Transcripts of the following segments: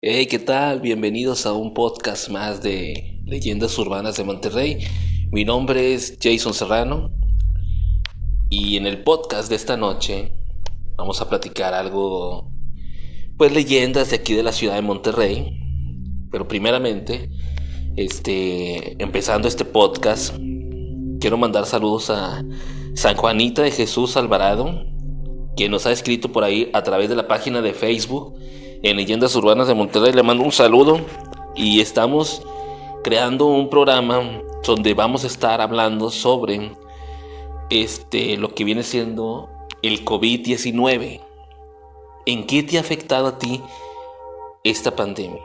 Hey, ¿qué tal? Bienvenidos a un podcast más de Leyendas Urbanas de Monterrey. Mi nombre es Jason Serrano y en el podcast de esta noche vamos a platicar algo, pues leyendas de aquí de la ciudad de Monterrey. Pero primeramente, este, empezando este podcast, quiero mandar saludos a San Juanita de Jesús Alvarado, quien nos ha escrito por ahí a través de la página de Facebook en Leyendas Urbanas de Monterrey. Le mando un saludo y estamos creando un programa donde vamos a estar hablando sobre este, lo que viene siendo el COVID-19. ¿En qué te ha afectado a ti esta pandemia?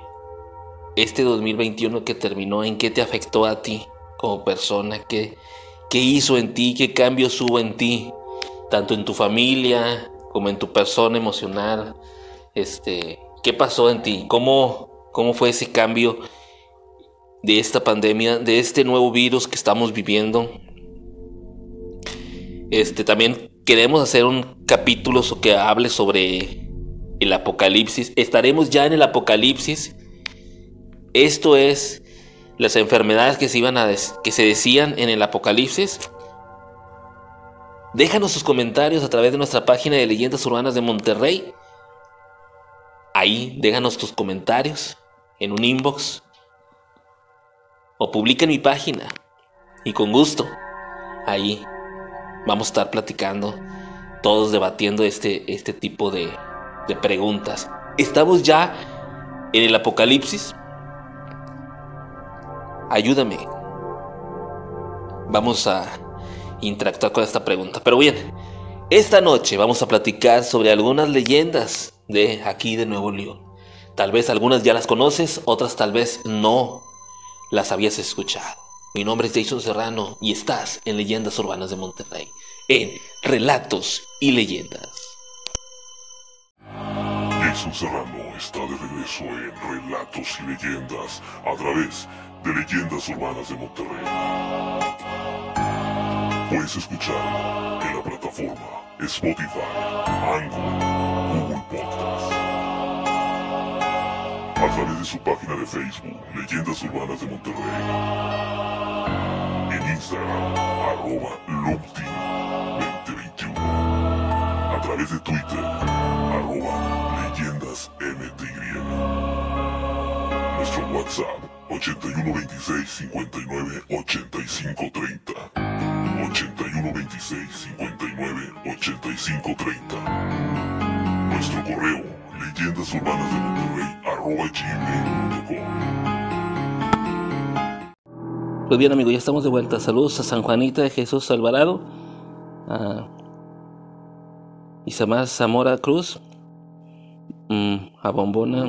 Este 2021 que terminó, ¿en qué te afectó a ti como persona? ¿Qué, qué hizo en ti? ¿Qué cambios hubo en ti? Tanto en tu familia como en tu persona emocional, este, ¿qué pasó en ti? ¿Cómo, cómo fue ese cambio de esta pandemia, de este nuevo virus que estamos viviendo? Este, también queremos hacer un capítulo que hable sobre el apocalipsis. Estaremos ya en el apocalipsis. Esto es las enfermedades que se iban a que se decían en el apocalipsis. Déjanos sus comentarios a través de nuestra página de Leyendas Urbanas de Monterrey Ahí déjanos tus comentarios en un inbox o publica en mi página y con gusto ahí vamos a estar platicando, todos debatiendo este, este tipo de, de preguntas. Estamos ya en el apocalipsis. Ayúdame. Vamos a interactuar con esta pregunta. Pero bien, esta noche vamos a platicar sobre algunas leyendas de aquí de Nuevo León. Tal vez algunas ya las conoces, otras tal vez no las habías escuchado. Mi nombre es Jason Serrano y estás en Leyendas Urbanas de Monterrey, en Relatos y Leyendas. Jason Serrano está de regreso en Relatos y Leyendas a través de Leyendas Urbanas de Monterrey. Puedes escuchar en la plataforma Spotify, Anchor, A través de su página de Facebook, Leyendas Urbanas de Monterrey. En Instagram, arroba 2021 A través de Twitter, arroba leyendasmty. Nuestro WhatsApp, 8126 59 85 30. 8126 59 85 30. Nuestro correo, leyendas urbanas de Monterrey, arroba gmail.com. Pues bien, amigos, ya estamos de vuelta. Saludos a San Juanita de Jesús Alvarado, a Isamar Zamora Cruz, mm, a Bombona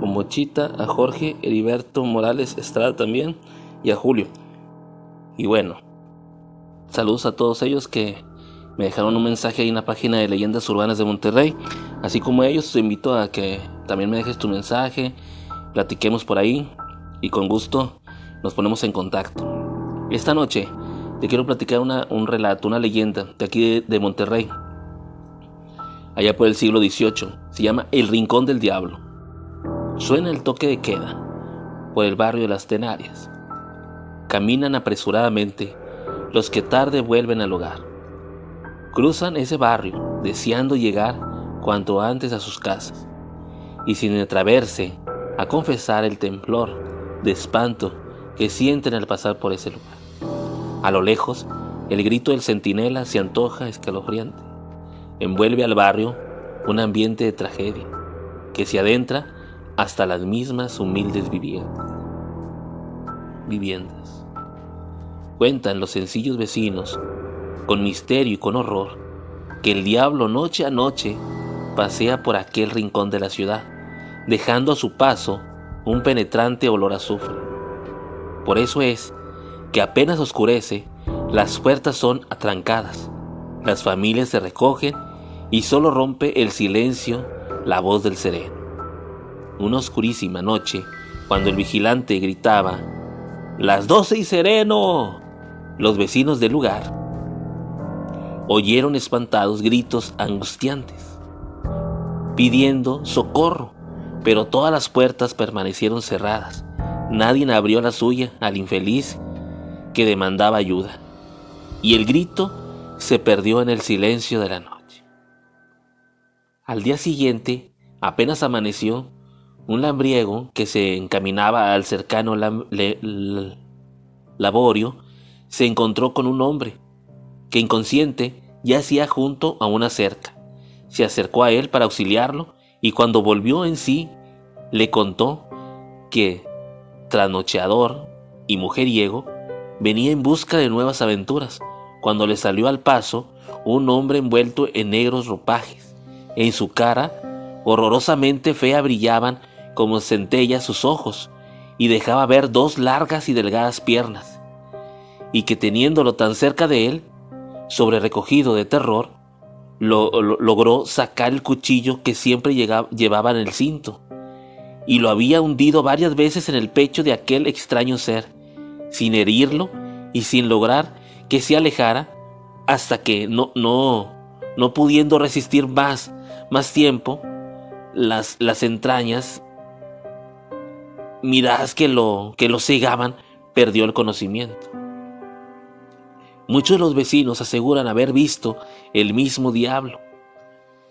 Bombochita, a Jorge Heriberto Morales Estrada también y a Julio. Y bueno, saludos a todos ellos que me dejaron un mensaje ahí en la página de Leyendas Urbanas de Monterrey. Así como ellos, te invito a que también me dejes tu mensaje, platiquemos por ahí y con gusto nos ponemos en contacto. Esta noche te quiero platicar un relato, una leyenda de aquí de, Monterrey, allá por el siglo XVIII. Se llama El Rincón del Diablo. Suena el toque de queda por el barrio de las Tenarias. Caminan apresuradamente los que tarde vuelven al hogar. Cruzan ese barrio deseando llegar cuanto antes a sus casas y sin atreverse a confesar el temblor de espanto que sienten al pasar por ese lugar. A lo lejos, el grito del centinela se antoja escalofriante. Envuelve al barrio un ambiente de tragedia que se adentra hasta las mismas humildes viviendas. Viviendas. Cuentan los sencillos vecinos, con misterio y con horror, que el diablo noche a noche pasea por aquel rincón de la ciudad, dejando a su paso un penetrante olor a azufre. Por eso es que apenas oscurece, las puertas son atrancadas, las familias se recogen y solo rompe el silencio la voz del sereno. Una oscurísima noche, cuando el vigilante gritaba, ¡Las doce y sereno! Los vecinos del lugar oyeron espantados gritos angustiantes, pidiendo socorro, pero todas las puertas permanecieron cerradas. Nadie abrió la suya al infeliz que demandaba ayuda, y el grito se perdió en el silencio de la noche. Al día siguiente, apenas amaneció, un lambriego que se encaminaba al cercano laborio se encontró con un hombre que inconsciente yacía junto a una cerca. Se acercó a él para auxiliarlo y cuando volvió en sí le contó que trasnocheador y mujeriego venía en busca de nuevas aventuras cuando le salió al paso un hombre envuelto en negros ropajes. En su cara, horrorosamente fea, brillaban como centellas sus ojos y dejaba ver dos largas y delgadas piernas, y que teniéndolo tan cerca de él, sobre recogido de terror, logró sacar el cuchillo que siempre llevaba en el cinto, y lo había hundido varias veces en el pecho de aquel extraño ser, sin herirlo y sin lograr que se alejara, hasta que no, no, no pudiendo resistir más, más tiempo, las, las entrañas miradas que lo, que lo cegaban, perdió el conocimiento. Muchos de los vecinos aseguran haber visto el mismo diablo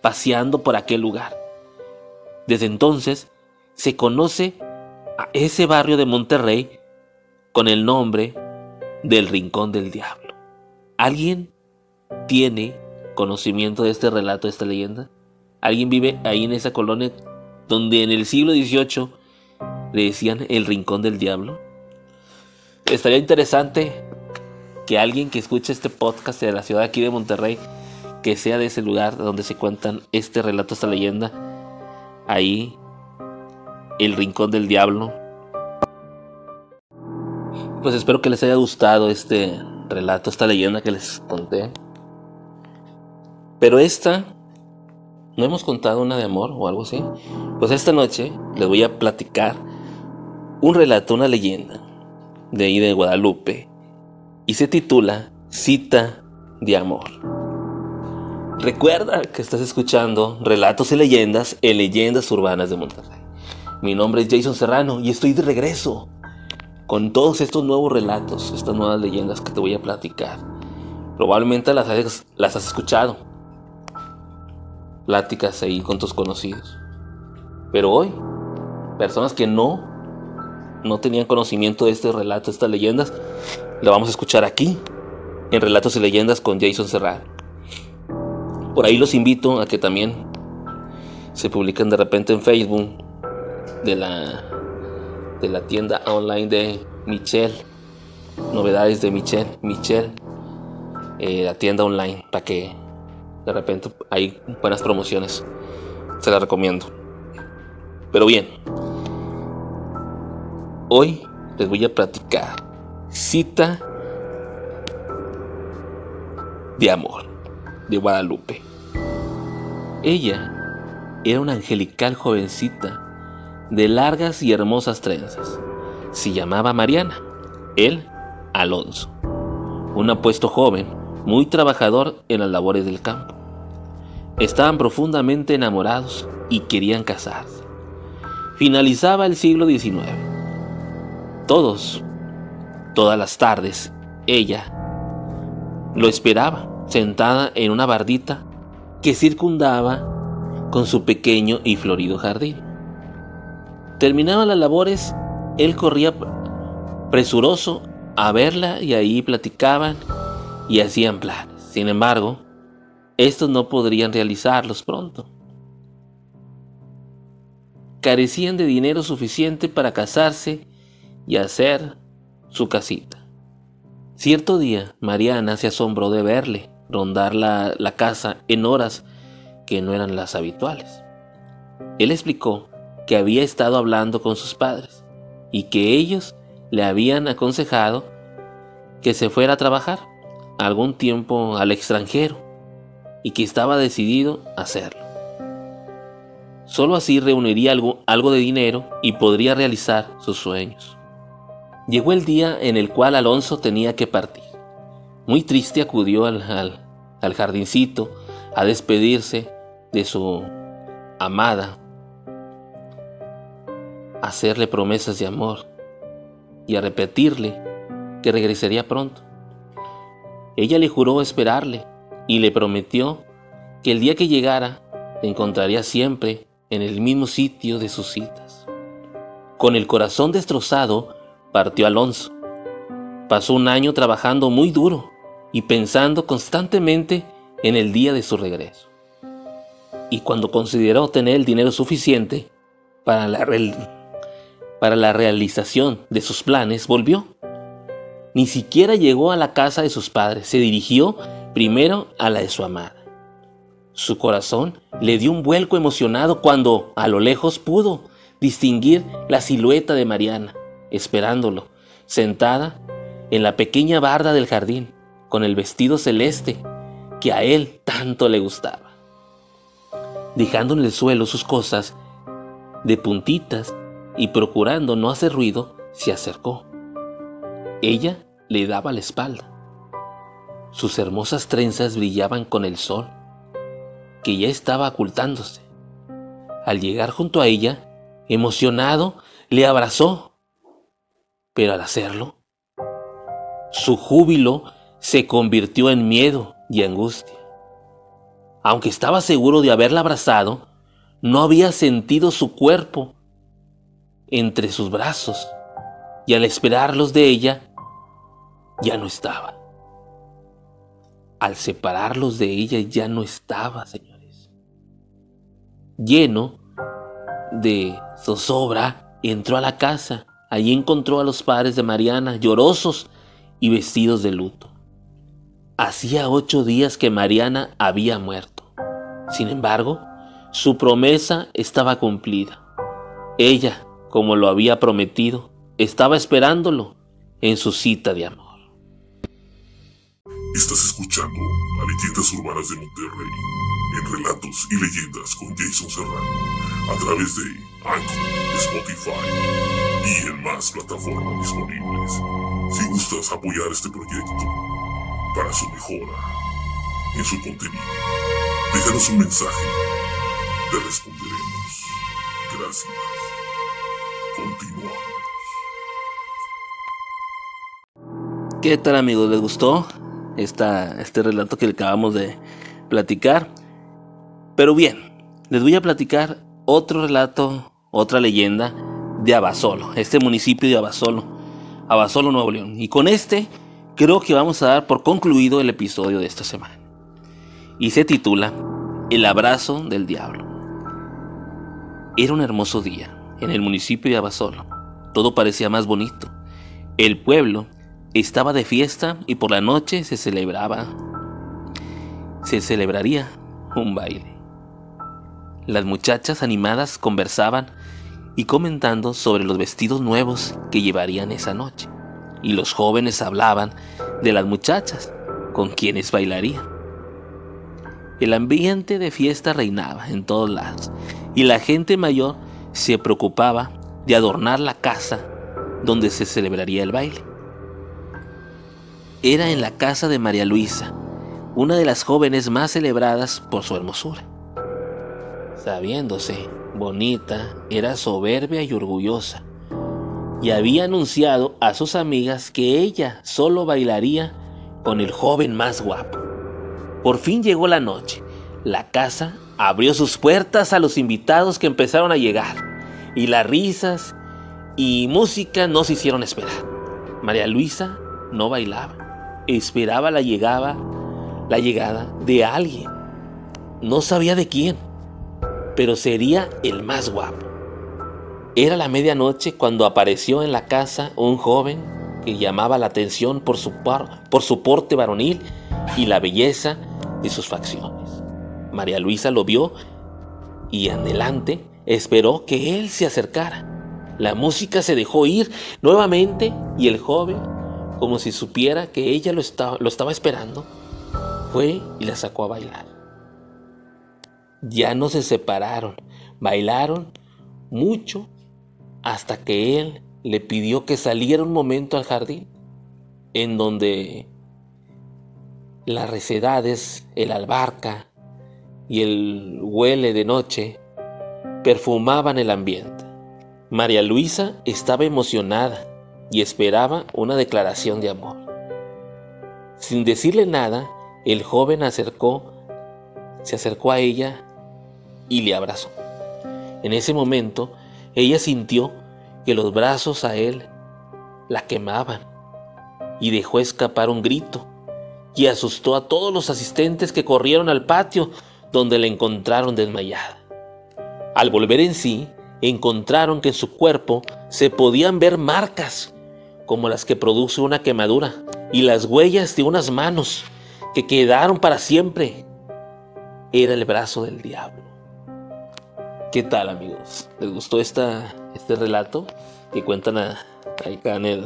paseando por aquel lugar. Desde entonces se conoce a ese barrio de Monterrey con el nombre del Rincón del Diablo. ¿Alguien tiene conocimiento de este relato, de esta leyenda? ¿Alguien vive ahí en esa colonia donde en el siglo XVIII le decían el Rincón del Diablo? Estaría interesante que alguien que escuche este podcast de la ciudad aquí de Monterrey, que sea de ese lugar donde se cuentan este relato, esta leyenda, ahí, el rincón del diablo. Pues espero que les haya gustado este relato, esta leyenda que les conté. Pero esta, ¿no hemos contado una de amor o algo así? Pues esta noche les voy a platicar un relato, una leyenda de ahí de Guadalupe, y se titula Cita de Amor. Recuerda que estás escuchando Relatos y Leyendas en Leyendas Urbanas de Monterrey. Mi nombre es Jason Serrano y estoy de regreso con todos estos nuevos relatos, estas nuevas leyendas que te voy a platicar. Probablemente las has, las has escuchado. Pláticas ahí con tus conocidos. Pero hoy, personas que no no tenían conocimiento de este relato, estas leyendas, lo vamos a escuchar aquí, en Relatos y Leyendas con Jason Serrano. Por ahí los invito a que también se publiquen de repente en Facebook de la, de la tienda online de Michelle, novedades de Michelle, Michelle, eh, la tienda online, para que de repente hay buenas promociones. Se la recomiendo. Pero bien, Hoy les voy a platicar Cita de Amor de Guadalupe. Ella era una angelical jovencita de largas y hermosas trenzas. Se llamaba Mariana, él Alonso, un apuesto joven, muy trabajador en las labores del campo. Estaban profundamente enamorados y querían casarse. Finalizaba el siglo XIX todos, todas las tardes, ella lo esperaba, sentada en una bardita que circundaba con su pequeño y florido jardín. Terminaban las labores, él corría presuroso a verla y ahí platicaban y hacían planes. Sin embargo, estos no podrían realizarlos pronto. Carecían de dinero suficiente para casarse y hacer su casita. Cierto día, Mariana se asombró de verle rondar la, casa en horas que no eran las habituales. Él explicó que había estado hablando con sus padres y que ellos le habían aconsejado que se fuera a trabajar algún tiempo al extranjero y que estaba decidido a hacerlo. Solo así reuniría algo de dinero y podría realizar sus sueños. Llegó el día en el cual Alonso tenía que partir. Muy triste acudió al, al, jardincito a despedirse de su amada. a hacerle promesas de amor y a repetirle que regresaría pronto. Ella le juró esperarle y le prometió que el día que llegara le encontraría siempre en el mismo sitio de sus citas. Con el corazón destrozado, partió Alonso. Pasó un año trabajando muy duro y pensando constantemente en el día de su regreso. Y cuando consideró tener el dinero suficiente para la, para la realización de sus planes, volvió. Ni siquiera llegó a la casa de sus padres, se dirigió primero a la de su amada. Su corazón le dio un vuelco emocionado cuando a lo lejos pudo distinguir la silueta de Mariana, esperándolo, sentada en la pequeña barda del jardín, con el vestido celeste que a él tanto le gustaba. Dejando en el suelo sus cosas de puntitas y procurando no hacer ruido, se acercó. Ella le daba la espalda. Sus hermosas trenzas brillaban con el sol, que ya estaba ocultándose. Al llegar junto a ella, emocionado, le abrazó. Pero al hacerlo, su júbilo se convirtió en miedo y angustia. Aunque estaba seguro de haberla abrazado, no había sentido su cuerpo entre sus brazos y al esperarlos de ella, ya no estaba. Al separarlos de ella ya no estaba, señores. Lleno de zozobra, entró a la casa. Allí encontró a los padres de Mariana, llorosos y vestidos de luto. Hacía ocho días que Mariana había muerto. Sin embargo, su promesa estaba cumplida. Ella, como lo había prometido, estaba esperándolo en su cita de amor. Estás escuchando a Leyendas Urbanas de Monterrey en Relatos y Leyendas con Jason Serrano a través de Anchor, Spotify y en más plataformas disponibles. Si gustas apoyar este proyecto, para su mejora en su contenido. Déjanos un mensaje, te responderemos. Gracias. Continuamos. ¿Qué tal amigos? ¿Les gustó esta, este relato que acabamos de platicar? Pero bien, les voy a platicar otro relato, otra leyenda de Abasolo, este municipio de Abasolo, Abasolo, Nuevo León. Y con este creo que vamos a dar por concluido el episodio de esta semana. Y se titula El abrazo del diablo. Era un hermoso día en el municipio de Abasolo. Todo parecía más bonito. El pueblo estaba de fiesta y por la noche se celebraba se celebraría un baile. Las muchachas animadas conversaban y comentando sobre los vestidos nuevos que llevarían esa noche y los jóvenes hablaban de las muchachas con quienes bailarían. El ambiente de fiesta reinaba en todos lados y la gente mayor se preocupaba de adornar la casa donde se celebraría el baile. Era en la casa de María Luisa, una de las jóvenes más celebradas por su hermosura. Sabiéndose bonita, era soberbia y orgullosa y había anunciado a sus amigas que ella solo bailaría con el joven más guapo. Por fin llegó la noche. La casa abrió sus puertas a los invitados que empezaron a llegar y las risas y música no se hicieron esperar. María Luisa no bailaba, esperaba la llegada, la llegada de alguien. No sabía de quién, pero sería el más guapo. Era la medianoche cuando apareció en la casa un joven que llamaba la atención por su, por su porte varonil y la belleza de sus facciones. María Luisa lo vio y adelante esperó que él se acercara. La música se dejó ir nuevamente y el joven, como si supiera que ella lo estaba, lo estaba esperando, fue y la sacó a bailar. Ya no se separaron, bailaron mucho hasta que él le pidió que saliera un momento al jardín, en donde las recedades, el albarca y el huele de noche perfumaban el ambiente. María Luisa estaba emocionada y esperaba una declaración de amor. Sin decirle nada, el joven acercó, se acercó a ella y le abrazó. En ese momento, ella sintió que los brazos a él la quemaban y dejó escapar un grito y asustó a todos los asistentes que corrieron al patio donde la encontraron desmayada. Al volver en sí, encontraron que en su cuerpo se podían ver marcas como las que produce una quemadura y las huellas de unas manos que quedaron para siempre. Era el brazo del diablo. ¿Qué tal amigos? ¿Les gustó esta, este relato que cuentan acá en el,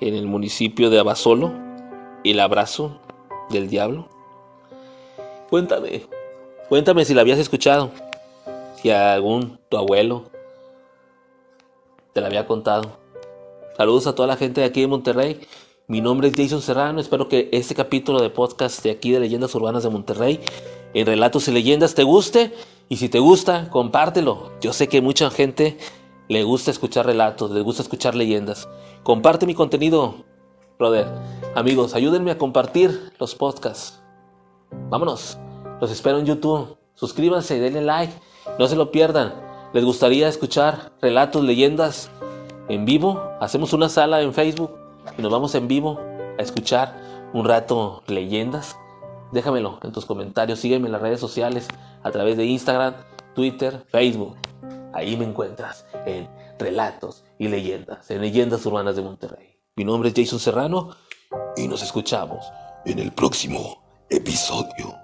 en el municipio de Abasolo? El abrazo del diablo. Cuéntame, cuéntame si la habías escuchado, si algún tu abuelo te la había contado. Saludos a toda la gente de aquí de Monterrey. Mi nombre es Jason Serrano. Espero que este capítulo de podcast de aquí de Leyendas Urbanas de Monterrey, en Relatos y Leyendas, te guste. Y si te gusta, compártelo. Yo sé que mucha gente le gusta escuchar relatos, le gusta escuchar leyendas. Comparte mi contenido, brother. Amigos, ayúdenme a compartir los podcasts. Vámonos. Los espero en YouTube. Suscríbanse, denle like. No se lo pierdan. ¿Les gustaría escuchar relatos, leyendas en vivo? Hacemos una sala en Facebook y nos vamos en vivo a escuchar un rato leyendas. Déjamelo en tus comentarios. Sígueme en las redes sociales a través de Instagram, Twitter, Facebook. Ahí me encuentras en Relatos y Leyendas, en Leyendas Urbanas de Monterrey. Mi nombre es Jason Serrano y nos escuchamos en el próximo episodio.